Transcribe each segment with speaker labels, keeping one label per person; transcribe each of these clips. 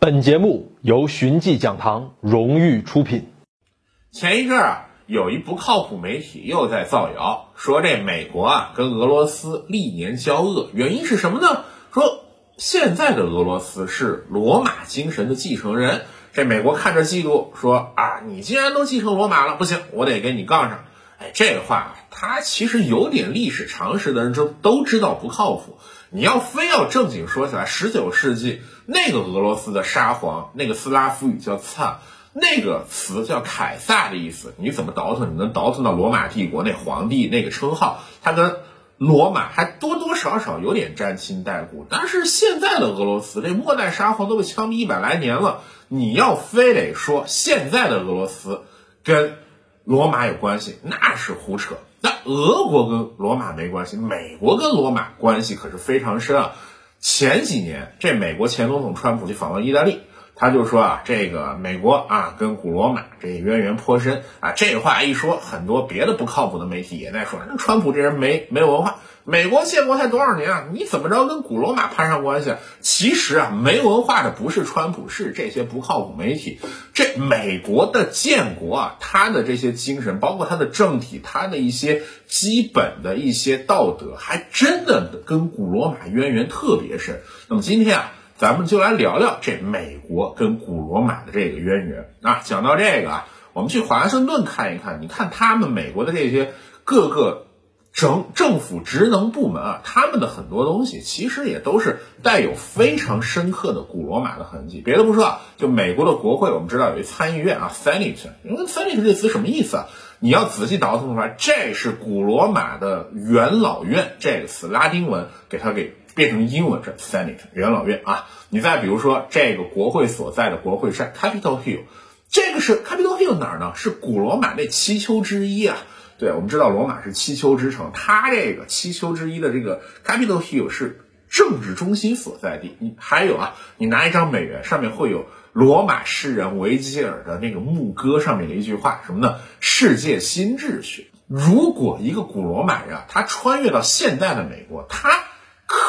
Speaker 1: 本节目由寻迹讲堂荣誉出品。
Speaker 2: 前一阵啊，有一不靠谱媒体又在造谣，说这美国啊跟俄罗斯历年交恶，原因是什么呢？说现在的俄罗斯是罗马精神的继承人，这美国看着嫉妒，说啊，你既然都继承罗马了，不行，我得跟你杠上。哎，这个话他其实有点历史常识的人都都知道不靠谱。你要非要正经说起来，十九世纪那个俄罗斯的沙皇，那个斯拉夫语叫“灿”，那个词叫凯撒的意思。你怎么倒腾？你能倒腾到罗马帝国那皇帝那个称号？他跟罗马还多多少少有点沾亲带故。但是现在的俄罗斯，这末代沙皇都被枪毙一百来年了，你要非得说现在的俄罗斯跟罗马有关系，那是胡扯。那俄国跟罗马没关系，美国跟罗马关系可是非常深啊。前几年，这美国前总统川普就访问意大利，他就说啊，这个美国啊跟古罗马这渊源颇深啊。这话一说，很多别的不靠谱的媒体也在说，那川普这人没没文化。美国建国才多少年啊？你怎么着跟古罗马攀上关系？其实啊，没文化的不是川普，是这些不靠谱媒体。这美国的建国啊，他的这些精神，包括他的政体，他的一些基本的一些道德，还真的跟古罗马渊源特别深。那么今天啊，咱们就来聊聊这美国跟古罗马的这个渊源啊。讲到这个啊，我们去华盛顿看一看，你看他们美国的这些各个。政政府职能部门啊，他们的很多东西其实也都是带有非常深刻的古罗马的痕迹。别的不说啊，就美国的国会，我们知道有一参议院啊，Senate。因为 Senate 这词什么意思啊？你要仔细倒腾出来，这是古罗马的元老院这个词，拉丁文给它给变成英文，是 Senate 元老院啊。你再比如说这个国会所在的国会山 Capitol Hill，这个是 Capitol Hill 哪儿呢？是古罗马那七丘之一啊。对，我们知道罗马是七丘之城，它这个七丘之一的这个 Capitol Hill 是政治中心所在地。你还有啊，你拿一张美元，上面会有罗马诗人维吉尔的那个牧歌上面的一句话，什么呢？世界新秩序。如果一个古罗马人啊，他穿越到现代的美国，他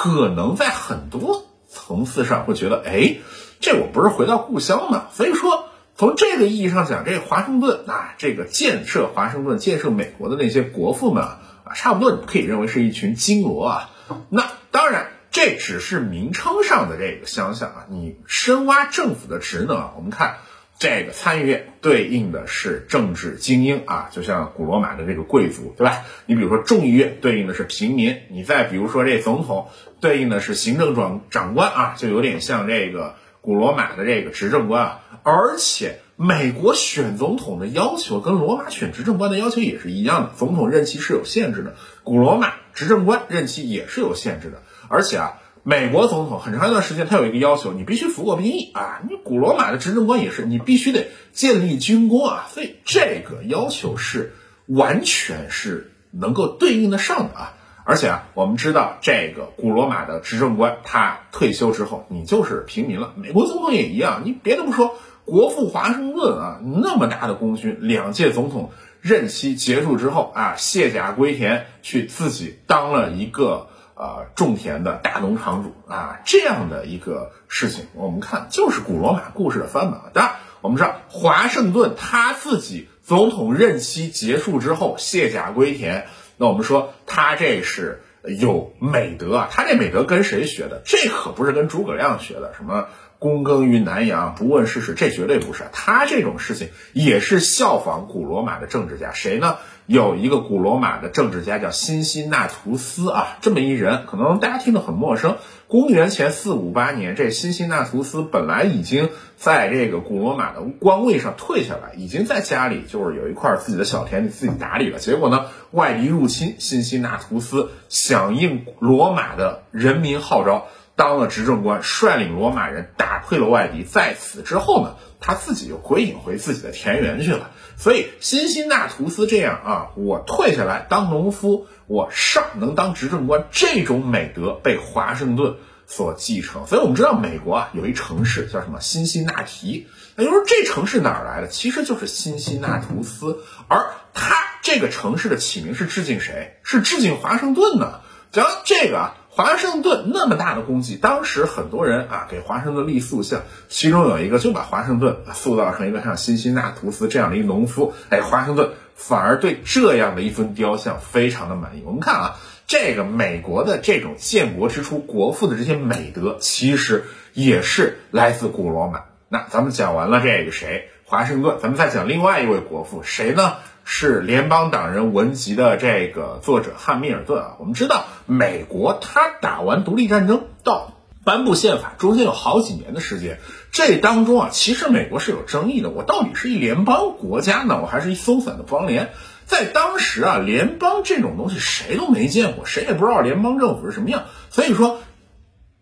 Speaker 2: 可能在很多层次上会觉得，哎，这我不是回到故乡吗？所以说。从这个意义上讲，这华盛顿啊，这个建设华盛顿、建设美国的那些国父们啊，差不多你可以认为是一群金罗啊。那当然，这只是名称上的这个相像啊。你深挖政府的职能啊，我们看这个参议院对应的是政治精英啊，就像古罗马的这个贵族，对吧？你比如说众议院对应的是平民，你再比如说这总统对应的是行政长长官啊，就有点像这个。古罗马的这个执政官啊，而且美国选总统的要求跟罗马选执政官的要求也是一样的，总统任期是有限制的，古罗马执政官任期也是有限制的。而且啊，美国总统很长一段时间他有一个要求，你必须服过兵役啊，你古罗马的执政官也是，你必须得建立军功啊，所以这个要求是完全是能够对应得上的啊。而且啊，我们知道这个古罗马的执政官，他退休之后，你就是平民了。美国总统也一样，你别的不说，国父华盛顿啊，那么大的功勋，两届总统任期结束之后啊，卸甲归田，去自己当了一个呃种田的大农场主啊，这样的一个事情，我们看就是古罗马故事的翻版。当然，我们知道华盛顿他自己总统任期结束之后卸甲归田。那我们说他这是有美德啊，他这美德跟谁学的？这可不是跟诸葛亮学的，什么躬耕于南阳，不问世事，这绝对不是。他这种事情也是效仿古罗马的政治家，谁呢？有一个古罗马的政治家叫辛辛那图斯啊，这么一人，可能大家听得很陌生。公元前四五八年，这辛辛那图斯本来已经在这个古罗马的官位上退下来，已经在家里就是有一块自己的小田地自己打理了。结果呢，外敌入侵，辛辛那图斯响应罗马的人民号召，当了执政官，率领罗马人打退了外敌。在此之后呢？他自己又归隐回自己的田园去了，所以辛辛那图斯这样啊，我退下来当农夫，我上能当执政官，这种美德被华盛顿所继承。所以我们知道美国啊有一城市叫什么辛辛那提，那就说这城市哪儿来的？其实就是辛辛那图斯，而他这个城市的起名是致敬谁？是致敬华盛顿呢？讲这个啊。华盛顿那么大的功绩，当时很多人啊给华盛顿立塑像，其中有一个就把华盛顿塑造成一个像辛辛那图斯这样的一个农夫，哎，华盛顿反而对这样的一尊雕像非常的满意。我们看啊，这个美国的这种建国之初国父的这些美德，其实也是来自古罗马。那咱们讲完了这个谁，华盛顿，咱们再讲另外一位国父，谁呢？是联邦党人文集的这个作者汉密尔顿啊。我们知道，美国他打完独立战争到颁布宪法，中间有好几年的时间。这当中啊，其实美国是有争议的。我到底是一联邦国家呢，我还是一松散的邦联？在当时啊，联邦这种东西谁都没见过，谁也不知道联邦政府是什么样。所以说，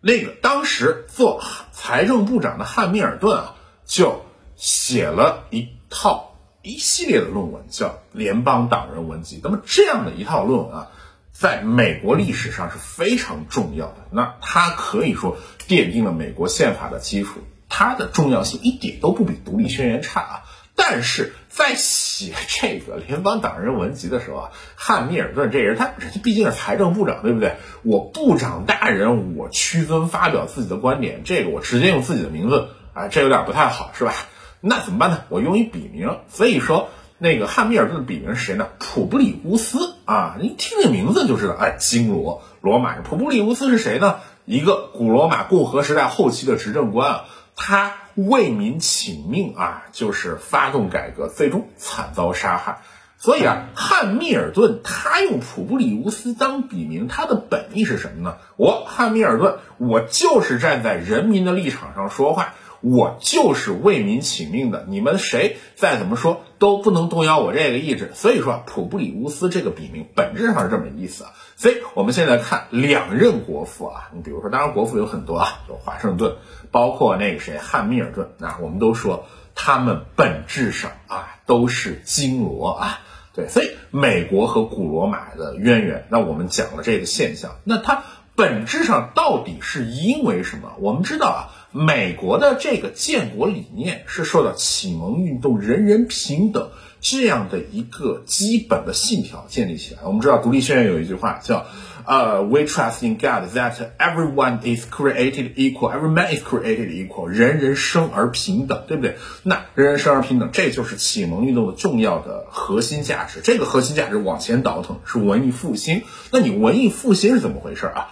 Speaker 2: 那个当时做财政部长的汉密尔顿啊，就写了一套。一系列的论文叫《联邦党人文集》，那么这样的一套论文啊，在美国历史上是非常重要的。那它可以说奠定了美国宪法的基础，它的重要性一点都不比《独立宣言》差啊。但是在写这个《联邦党人文集》的时候啊，汉密尔顿这人，他人家毕竟是财政部长，对不对？我部长大人，我屈尊发表自己的观点，这个我直接用自己的名字啊，这有点不太好，是吧？那怎么办呢？我用一笔名，所以说那个汉密尔顿的笔名是谁呢？普布里乌斯啊，你听这名字就知道，哎，金罗罗马人。普布里乌斯是谁呢？一个古罗马共和时代后期的执政官啊，他为民请命啊，就是发动改革，最终惨遭杀害。所以啊，汉密尔顿他用普布里乌斯当笔名，他的本意是什么呢？我汉密尔顿，我就是站在人民的立场上说话。我就是为民请命的，你们谁再怎么说都不能动摇我这个意志。所以说，普布里乌斯这个笔名本质上是这么意思啊。所以我们现在看两任国父啊，你比如说，当然国父有很多啊，有华盛顿，包括那个谁汉密尔顿，啊我们都说他们本质上啊都是金罗啊。对，所以美国和古罗马的渊源，那我们讲了这个现象，那它本质上到底是因为什么？我们知道啊。美国的这个建国理念是受到启蒙运动人人平等这样的一个基本的信条建立起来。我们知道《独立宣言》有一句话叫“呃，We trust in God that everyone is created equal, every man is created equal，人人生而平等，对不对？那人人生而平等，这就是启蒙运动的重要的核心价值。这个核心价值往前倒腾是文艺复兴。那你文艺复兴是怎么回事啊？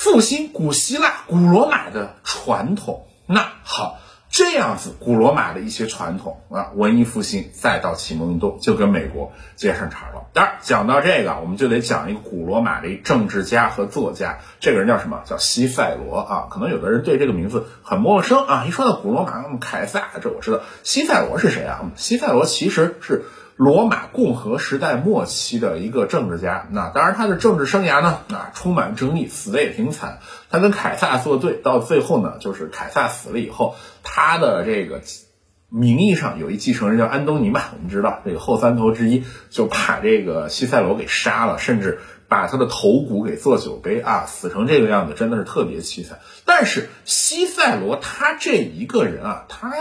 Speaker 2: 复兴古希腊、古罗马的传统，那好，这样子古罗马的一些传统啊，文艺复兴再到启蒙运动，就跟美国接上茬了。当然，讲到这个，我们就得讲一个古罗马的政治家和作家，这个人叫什么？叫西塞罗啊。可能有的人对这个名字很陌生啊。一说到古罗马，那么凯撒，这我知道。西塞罗是谁啊？西塞罗其实是。罗马共和时代末期的一个政治家，那当然他的政治生涯呢，啊充满争议，死的也挺惨。他跟凯撒作对，到最后呢，就是凯撒死了以后，他的这个名义上有一继承人叫安东尼嘛，我们知道这个后三头之一，就把这个西塞罗给杀了，甚至。把他的头骨给做酒杯啊，死成这个样子真的是特别凄惨。但是西塞罗他这一个人啊，他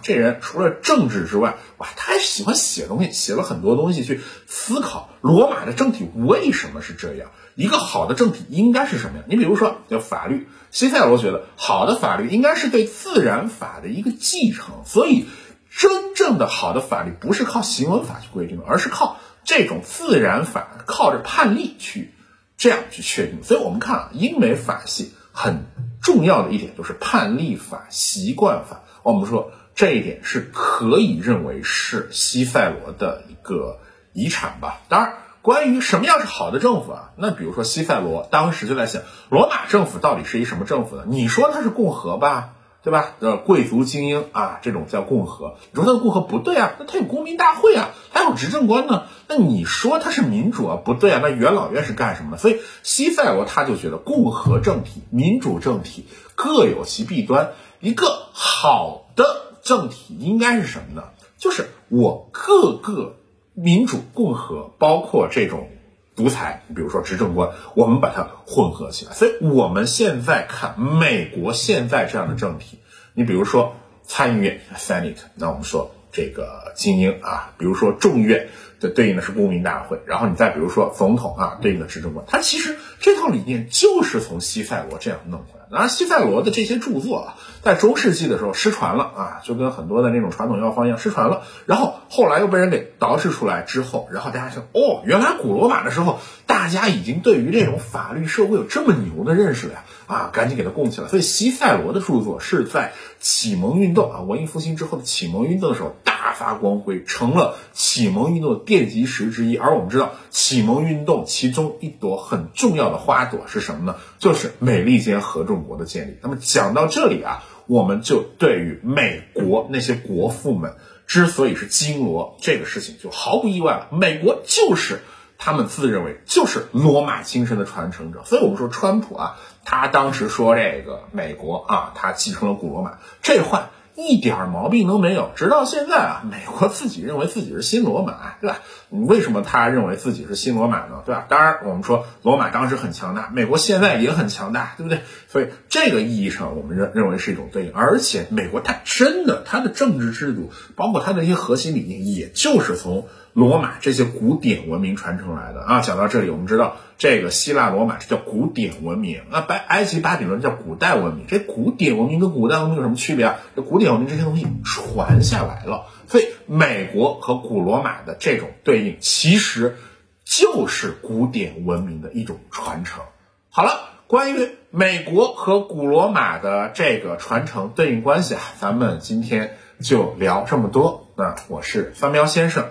Speaker 2: 这人除了政治之外，哇，他还喜欢写东西，写了很多东西去思考罗马的政体为什么是这样。一个好的政体应该是什么样？你比如说叫法律，西塞罗觉得好的法律应该是对自然法的一个继承，所以真正的好的法律不是靠行文法去规定的，而是靠。这种自然法靠着判例去这样去确定，所以我们看啊，英美法系很重要的一点就是判例法、习惯法。我们说这一点是可以认为是西塞罗的一个遗产吧。当然，关于什么样是好的政府啊，那比如说西塞罗当时就在想，罗马政府到底是一什么政府呢？你说它是共和吧？对吧？呃，贵族精英啊，这种叫共和。你说他的共和不对啊？那他有公民大会啊，还有执政官呢。那你说他是民主啊？不对啊。那元老院是干什么的？所以西塞罗他就觉得共和政体、民主政体各有其弊端。一个好的政体应该是什么呢？就是我各个民主、共和，包括这种。独裁，比如说执政官，我们把它混合起来。所以我们现在看美国现在这样的政体，你比如说参议院 Senate，那我们说这个精英啊，比如说众议院这对应的是公民大会，然后你再比如说总统啊，对应的执政官，他其实这套理念就是从西塞罗这样弄回来。当然，西塞罗的这些著作啊，在中世纪的时候失传了啊，就跟很多的那种传统药方一样失传了。然后后来又被人给捯饬出来之后，然后大家想，哦，原来古罗马的时候，大家已经对于这种法律社会有这么牛的认识了呀，啊，赶紧给他供起来。所以西塞罗的著作是在启蒙运动啊，文艺复兴之后的启蒙运动的时候大发光辉，成了启蒙运动的奠基石之一。而我们知道，启蒙运动其中一朵很重要的花朵是什么呢？就是美利坚合众国的建立。那么讲到这里啊，我们就对于美国那些国父们之所以是金罗这个事情就毫不意外了。美国就是他们自认为就是罗马精神的传承者。所以我们说川普啊，他当时说这个美国啊，他继承了古罗马这话。一点毛病都没有，直到现在啊，美国自己认为自己是新罗马，对吧？为什么他认为自己是新罗马呢？对吧？当然，我们说罗马当时很强大，美国现在也很强大，对不对？所以这个意义上，我们认认为是一种对应。而且，美国它真的，它的政治制度，包括它的一些核心理念，也就是从。罗马这些古典文明传承来的啊，讲到这里，我们知道这个希腊罗马这叫古典文明，那白埃及巴比伦叫古代文明。这古典文明跟古代文明有什么区别啊？这古典文明这些东西传下来了，所以美国和古罗马的这种对应，其实就是古典文明的一种传承。好了，关于美国和古罗马的这个传承对应关系啊，咱们今天就聊这么多。那我是三喵先生。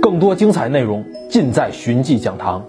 Speaker 1: 更多精彩内容尽在寻迹讲堂。